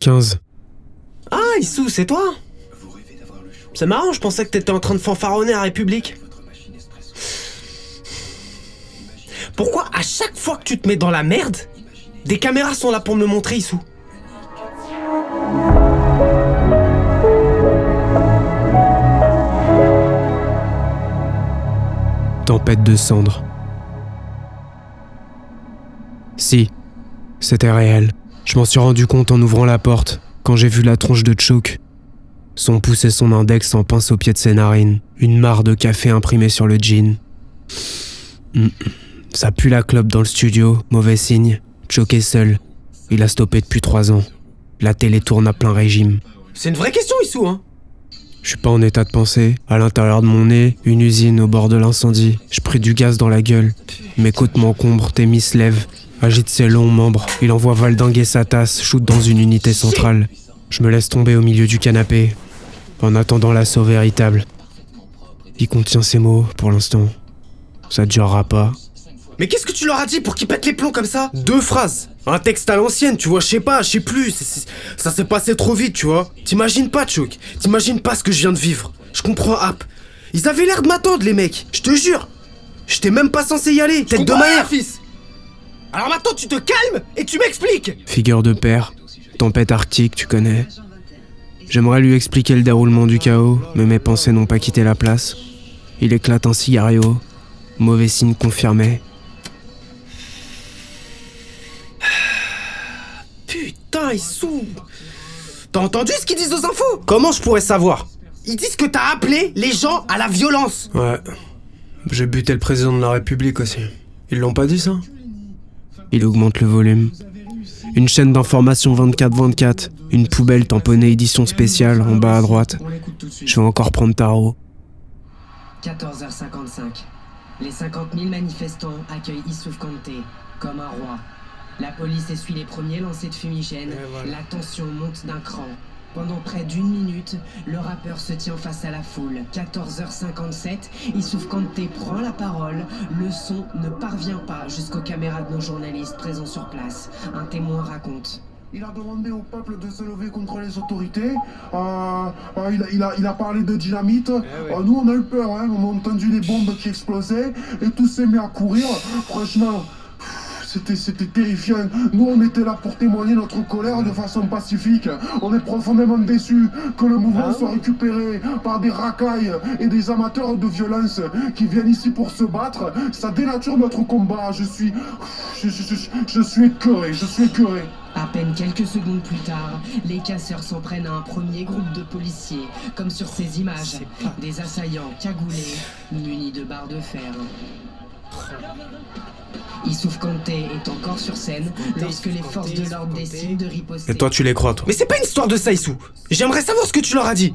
15. Ah, Issou, c'est toi? C'est marrant, je pensais que t'étais en train de fanfaronner à République. Pourquoi à chaque fois que tu te mets dans la merde, des caméras sont là pour me le montrer, Issou? Tempête de cendres. Si, c'était réel. Je m'en suis rendu compte en ouvrant la porte, quand j'ai vu la tronche de Chouk. Son pouce et son index en pince au pied de ses narines, une mare de café imprimée sur le jean. Mm. Ça pue la clope dans le studio, mauvais signe. Chouk est seul. Il a stoppé depuis trois ans. La télé tourne à plein régime. C'est une vraie question, Issou, hein Je suis pas en état de penser. À l'intérieur de mon nez, une usine au bord de l'incendie. Je pris du gaz dans la gueule. Mes côtes m'encombrent, Témis se lève, agite ses longs membres. Il envoie valdinguer sa tasse, shoot dans une unité centrale. Je me laisse tomber au milieu du canapé, en attendant l'assaut véritable. Il contient ces mots, pour l'instant. Ça durera pas. Mais qu'est-ce que tu leur as dit pour qu'ils pètent les plombs comme ça? Deux phrases Un texte à l'ancienne, tu vois, je sais pas, je sais plus. c'est- c'est- ça s'est passé trop vite, tu vois. T'imagines pas, Chouk. T'imagines pas ce que je viens de vivre. Je comprends, App. Ils avaient l'air de m'attendre, les mecs. Je te jure. J'étais même pas censé y aller. Tête de ma mère, fils. Alors maintenant, tu te calmes et tu m'expliques. Figure de père, tempête arctique, tu connais. J'aimerais lui expliquer le déroulement du chaos, mais mes pensées n'ont pas quitté la place. Il éclate un cigario. Mauvais signe confirmé. Putain, ils sont. T'as entendu ce qu'ils disent aux infos? Comment je pourrais savoir? Ils disent que t'as appelé les gens à la violence. Ouais. J'ai buté le président de la République aussi. Ils l'ont pas dit ça? Il augmente le volume. Une chaîne d'information 24-24. Une poubelle tamponnée édition spéciale en bas à droite. Je vais encore prendre tarot. 14h55. Les 50 000 manifestants accueillent Issouf Kanté comme un roi. La police essuie les premiers lancers de fumigène. La tension monte d'un cran. Pendant près d'une minute, le rappeur se tient face à la foule. 14h57, Issouf Kanté prend la parole. Le son ne parvient pas jusqu'aux caméras de nos journalistes présents sur place. Un témoin raconte. Il a demandé au peuple de se lever contre les autorités. Euh, euh, il, a, il a- il a parlé de dynamite. Eh Euh, nous, on a eu peur. hein. On a entendu les bombes qui explosaient et tout s'est mis à courir. Franchement, c'était, c'était terrifiant. Nous, on était là pour témoigner notre colère de façon pacifique. On est profondément déçus que le mouvement Ah soit récupéré par des racailles et des amateurs de violence qui viennent ici pour se battre. Ça dénature notre combat. Je suis, je, je- je- je suis écœuré. Je suis écœuré. À peine quelques secondes plus tard, les casseurs s'en prennent à un premier groupe de policiers, comme sur ces images, des assaillants cagoulés, munis de barres de fer. Issouf Kanté est encore sur scène lorsque les forces de l'ordre décident de riposter. Et toi, tu les crois, toi Mais c'est pas une histoire de ça, Issou. J'aimerais savoir ce que tu leur as dit.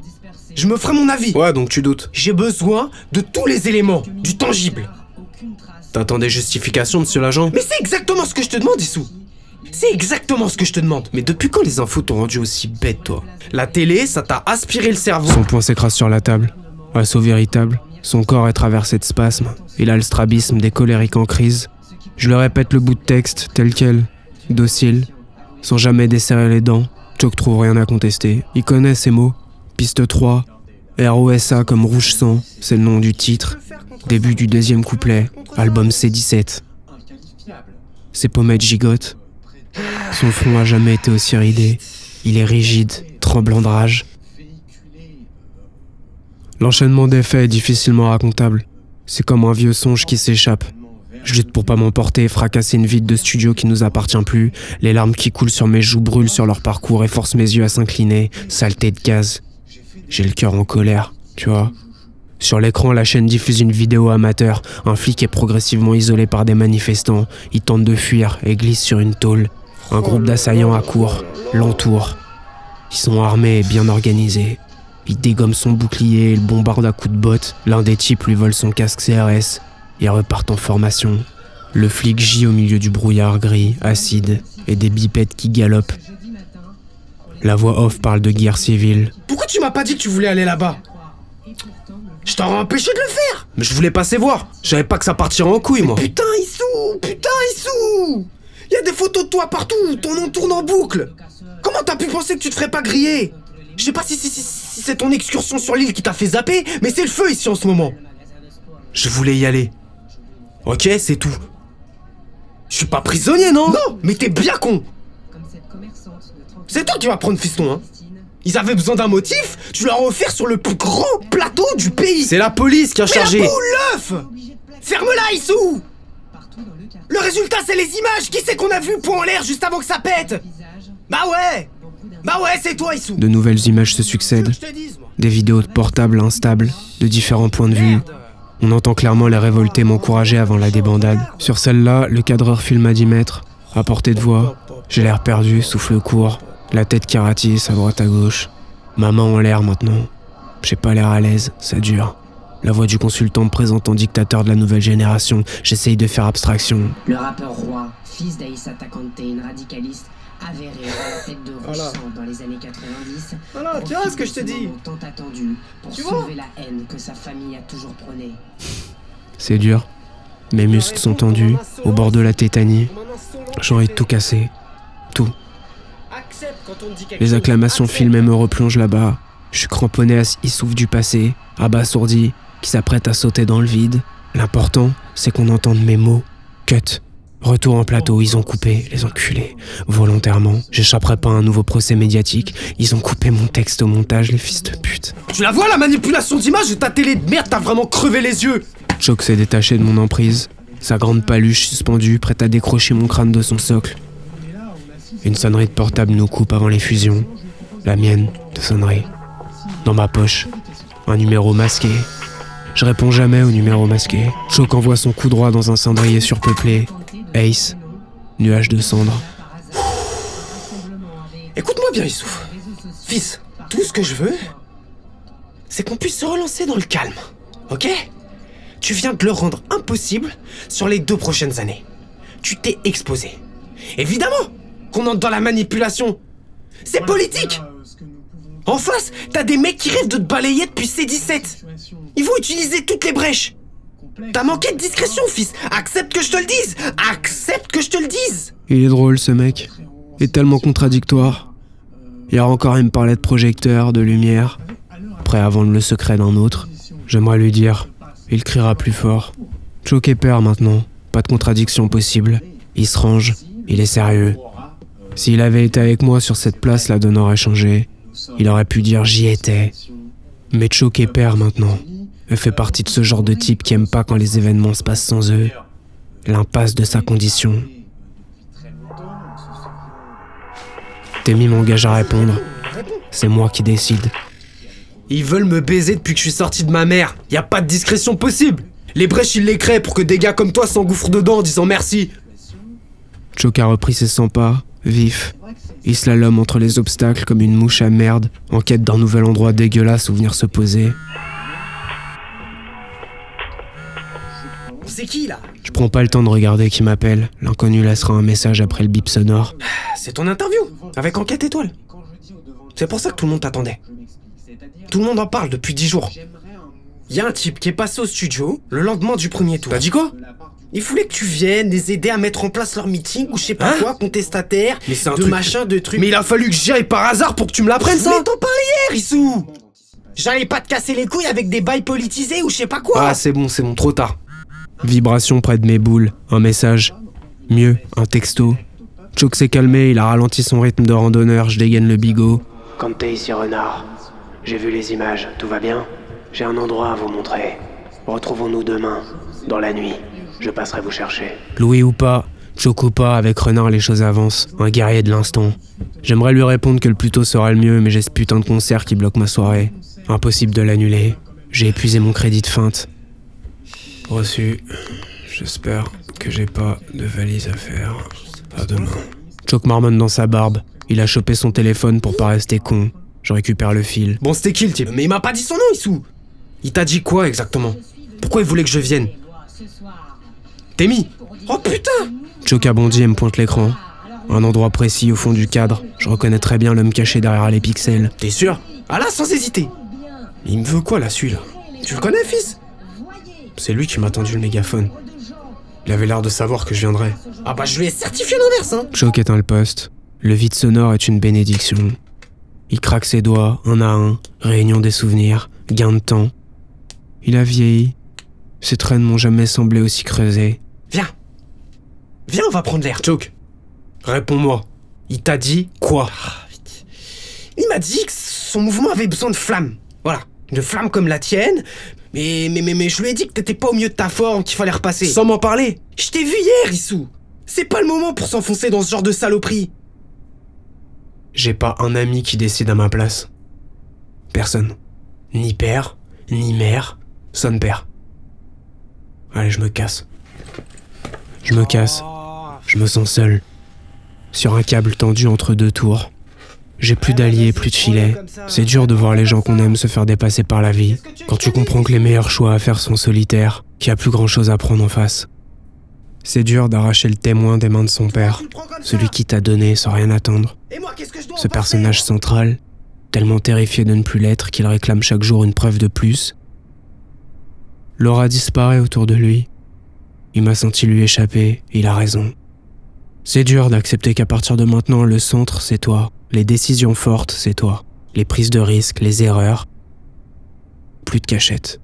Je me ferai mon avis. Ouais, donc tu doutes. J'ai besoin de tous les éléments, du tangible. T'attends des justifications, monsieur l'agent Mais c'est exactement ce que je te demande, Issou. C'est exactement ce que je te demande. Mais depuis quand les infos t'ont rendu aussi bête, toi? La télé, ça t'a aspiré le cerveau. Son poing s'écrase sur la table. Assaut véritable. Son corps est traversé de spasmes. Il a le strabisme des colériques en crise. Je le répète le bout de texte, tel quel. Docile. Sans jamais desserrer les dents. Choc trouve rien à contester. Il connaît ces mots. Piste 3. ROSA comme rouge sang. C'est le nom du titre. Début du deuxième couplet. Album C17. Ses pommettes gigotent. Son front a jamais été aussi ridé. Il est rigide, tremblant de rage. L'enchaînement des faits est difficilement racontable. C'est comme un vieux songe qui s'échappe. Je lutte pour pas m'emporter, fracasser une vide de studio qui nous appartient plus. Les larmes qui coulent sur mes joues brûlent sur leur parcours et forcent mes yeux à s'incliner. Saleté de gaz. J'ai le cœur en colère, tu vois. Sur l'écran, la chaîne diffuse une vidéo amateur. Un flic est progressivement isolé par des manifestants. Il tente de fuir et glisse sur une tôle. Un groupe d'assaillants accourt, l'entoure. Ils sont armés et bien organisés. Il dégomme son bouclier et le bombarde à coups de botte. L'un des types lui vole son casque CRS. Ils repartent en formation. Le flic gît au milieu du brouillard gris, acide, et des bipettes qui galopent. La voix off parle de guerre civile. Pourquoi tu m'as pas dit que tu voulais aller là-bas? Je t'aurais empêché de le faire Mais je voulais passer voir. Je savais pas que ça partirait en couille, moi. Putain, Issou Putain, Issou Il y a des photos de toi partout, ton nom tourne en boucle Comment t'as pu penser que tu te ferais pas griller? Je sais pas si, si- si- si c'est ton excursion sur l'île qui t'a fait zapper, mais c'est le feu ici en ce moment. Je voulais y aller. Ok, c'est tout. Je suis pas prisonnier, non? Non. Mais t'es bien con. Comme cette commerçante de 30 C'est toi qui vas prendre fiston, hein. Ils avaient besoin d'un motif, tu leur as offert sur le plus grand plateau du pays. C'est la police qui a chargé. Mais l'œuf. Obligé de placer Ferme-la, Issou. le résultat, c'est les images. Qui c'est qu'on a vu point en l'air juste avant que ça pète? Bah ouais. Bah ouais, c'est toi, Issou. De nouvelles images se succèdent, des vidéos de portables instables, de différents points de vue. On entend clairement les révoltés m'encourager avant la débandade. Sur celle-là, le cadreur filme à 10 mètres, à portée de voix. J'ai l'air perdu, souffle court, la tête qui à droite à gauche. Maman en l'air maintenant. J'ai pas l'air à l'aise, ça dure. La voix du consultant me présente en dictateur de la nouvelle génération. J'essaye de faire abstraction. Le rappeur roi, fils d'Aïssa Takante, une radicaliste avérée à la tête de Voilà. Dans les années 90. Voilà, tu vois ce que je te dis tant attendu pour Tu vois sauver la haine que sa famille a toujours prônée. C'est dur. Mes muscles sont tendus, au bord de la tétanie. J'ai envie de tout casser. Tout. Les acclamations filmées me replongent là-bas. Je suis cramponné à ce souffle du passé, abasourdi, qui s'apprête à sauter dans le vide. L'important, c'est qu'on entende mes mots. Cut. Retour en plateau, ils ont coupé, les enculés. Volontairement, j'échapperai pas à un nouveau procès médiatique. Ils ont coupé mon texte au montage, les fils de pute. Tu la vois la manipulation d'image de ta télé de merde, t'as vraiment crevé les yeux Choc s'est détaché de mon emprise, sa grande paluche suspendue, prête à décrocher mon crâne de son socle. Une sonnerie de portable nous coupe avant les fusions. La mienne, de sonnerie. Dans ma poche, un numéro masqué. Je réponds jamais au numéro masqué. Choc envoie son coup droit dans un cendrier surpeuplé. Ace, nuage de cendres. Écoute-moi bien, Issouf. Fils, tout ce que je veux, c'est qu'on puisse se relancer dans le calme. Ok? Tu viens de le rendre impossible sur les deux prochaines années. Tu t'es exposé. Évidemment qu'on entre dans la manipulation. C'est politique En face, t'as des mecs qui rêvent de te balayer depuis C17. Ils vont utiliser toutes les brèches. T'as manqué de discrétion, fils. Accepte que je te le dise. Accepte que je te le dise. Il est drôle ce mec. Il est tellement contradictoire. Hier encore, il me parlait de projecteur, de lumière. Prêt à vendre le secret d'un autre. J'aimerais lui dire. Il criera plus fort. Choqué peur maintenant. Pas de contradiction possible. Il se range. Il est sérieux. S'il avait été avec moi sur cette place, la donne aurait changé. Il aurait pu dire j'y étais. Mais choqué père maintenant. Elle fait partie de ce genre de type qui aime pas quand les événements se passent sans eux. L'impasse de sa condition. Temi m'engage à répondre. C'est moi qui décide. Ils veulent me baiser depuis que je suis sorti de ma mère. Y a pas de discrétion possible. Les brèches, ils les créent pour que des gars comme toi s'engouffrent dedans en disant merci. Choc a repris ses 100 pas, vif. Il slalom entre les obstacles comme une mouche à merde, en quête d'un nouvel endroit dégueulasse où venir se poser. C'est qui là? Je prends pas le temps de regarder qui m'appelle. L'inconnu laissera un message après le bip sonore. C'est ton interview avec Enquête Étoile. C'est pour ça que tout le monde t'attendait. Tout le monde en parle depuis 10 jours. Y a un type qui est passé au studio le lendemain du premier tour. T'as dit quoi? Il voulait que tu viennes les aider à mettre en place leur meeting ou je sais pas Hein quoi, contestataire, Mais de truc- machin, de trucs. Mais il a fallu que j'y aille par hasard pour que tu me l'apprennes ça Mais t'en parlais hier, Issou J'allais pas te casser les couilles avec des bails politisés ou je sais pas quoi Ah, c'est bon, c'est bon, trop tard. Vibration près de mes boules, un message. Mieux, un texto. Choc s'est calmé, il a ralenti son rythme de randonneur, je dégaine le bigot. Quand t'es ici, renard, j'ai vu les images, tout va bien J'ai un endroit à vous montrer. Retrouvons-nous demain, dans la nuit. Je passerai vous chercher. Louis ou pas, Choc ou pas, avec Renard les choses avancent, un guerrier de l'instant. J'aimerais lui répondre que le plus tôt sera le mieux, mais j'ai ce putain de concert qui bloque ma soirée. Impossible de l'annuler. J'ai épuisé mon crédit de feinte. Reçu. J'espère que j'ai pas de valise à faire. À demain. Choc marmonne dans sa barbe. Il a chopé son téléphone pour pas rester con. Je récupère le fil. Bon, c'était qui le type? Mais il m'a pas dit son nom, Issou Il t'a dit quoi exactement? Pourquoi il voulait que je vienne? T'es mis Oh putain Choc a bondi et me pointe l'écran. Un endroit précis au fond du cadre. Je reconnais très bien l'homme caché derrière les pixels. T'es sûr Ah là, sans hésiter Il me veut quoi là, celui-là Tu le connais, fils C'est lui qui m'a tendu le mégaphone. Il avait l'air de savoir que je viendrais. Ah bah je lui ai certifié l'inverse, hein Choc éteint le poste. Le vide sonore est une bénédiction. Il craque ses doigts, un à un, réunion des souvenirs, gain de temps. Il a vieilli. Ses traits ne m'ont jamais semblé aussi creusés. Viens Viens, on va prendre l'air. Choke, réponds-moi. Il t'a dit quoi? Il m'a dit que son mouvement avait besoin de flammes. Voilà. De flammes comme la tienne. Mais, mais, mais, mais je lui ai dit que t'étais pas au mieux de ta forme, qu'il fallait repasser. Sans m'en parler. Je t'ai vu hier, Issou. C'est pas le moment pour s'enfoncer dans ce genre de saloperie. J'ai pas un ami qui décide à ma place. Personne. Ni père, ni mère, son père. Allez, je me casse. Je me casse. Je me sens seul. Sur un câble tendu entre deux tours. J'ai plus d'alliés, plus de filets. C'est dur de voir les gens qu'on aime se faire dépasser par la vie. Quand tu comprends que les meilleurs choix à faire sont solitaires, qu'il n'y a plus grand chose à prendre en face. C'est dur d'arracher le témoin des mains de son père, celui qui t'a donné sans rien attendre. Ce personnage central, tellement terrifié de ne plus l'être qu'il réclame chaque jour une preuve de plus. Laura disparaît autour de lui. Il m'a senti lui échapper, il a raison. C'est dur d'accepter qu'à partir de maintenant, le centre, c'est toi. Les décisions fortes, c'est toi. Les prises de risques, les erreurs. Plus de cachette.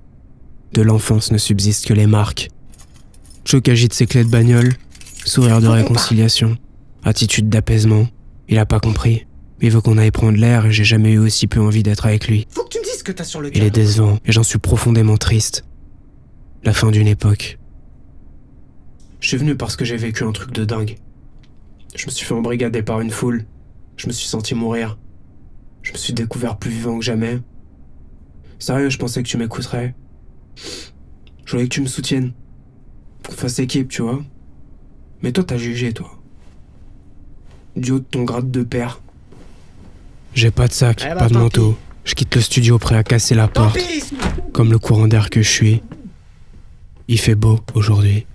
De l'enfance ne subsistent que les marques, Choc agite ses clés de bagnole, sourire de réconciliation, attitude d'apaisement. Il a pas compris. Il veut qu'on aille prendre l'air et j'ai jamais eu aussi peu envie d'être avec lui. Faut que tu me dises ce que t'as sur le Il est décevant et j'en suis profondément triste. La fin d'une époque. Je suis venu parce que j'ai vécu un truc de dingue. Je me suis fait embrigader par une foule. Je me suis senti mourir. Je me suis découvert plus vivant que jamais. Sérieux, je pensais que tu m'écouterais. Je voulais que tu me soutiennes qu'on fasse équipe, tu vois. Mais toi, t'as jugé, toi. Du haut de ton grade de père. J'ai pas de sac, Eh bah, pas de tant manteau. Je quitte le studio prêt à casser la Tant porte. pis Comme le courant d'air que je suis. Il fait beau aujourd'hui.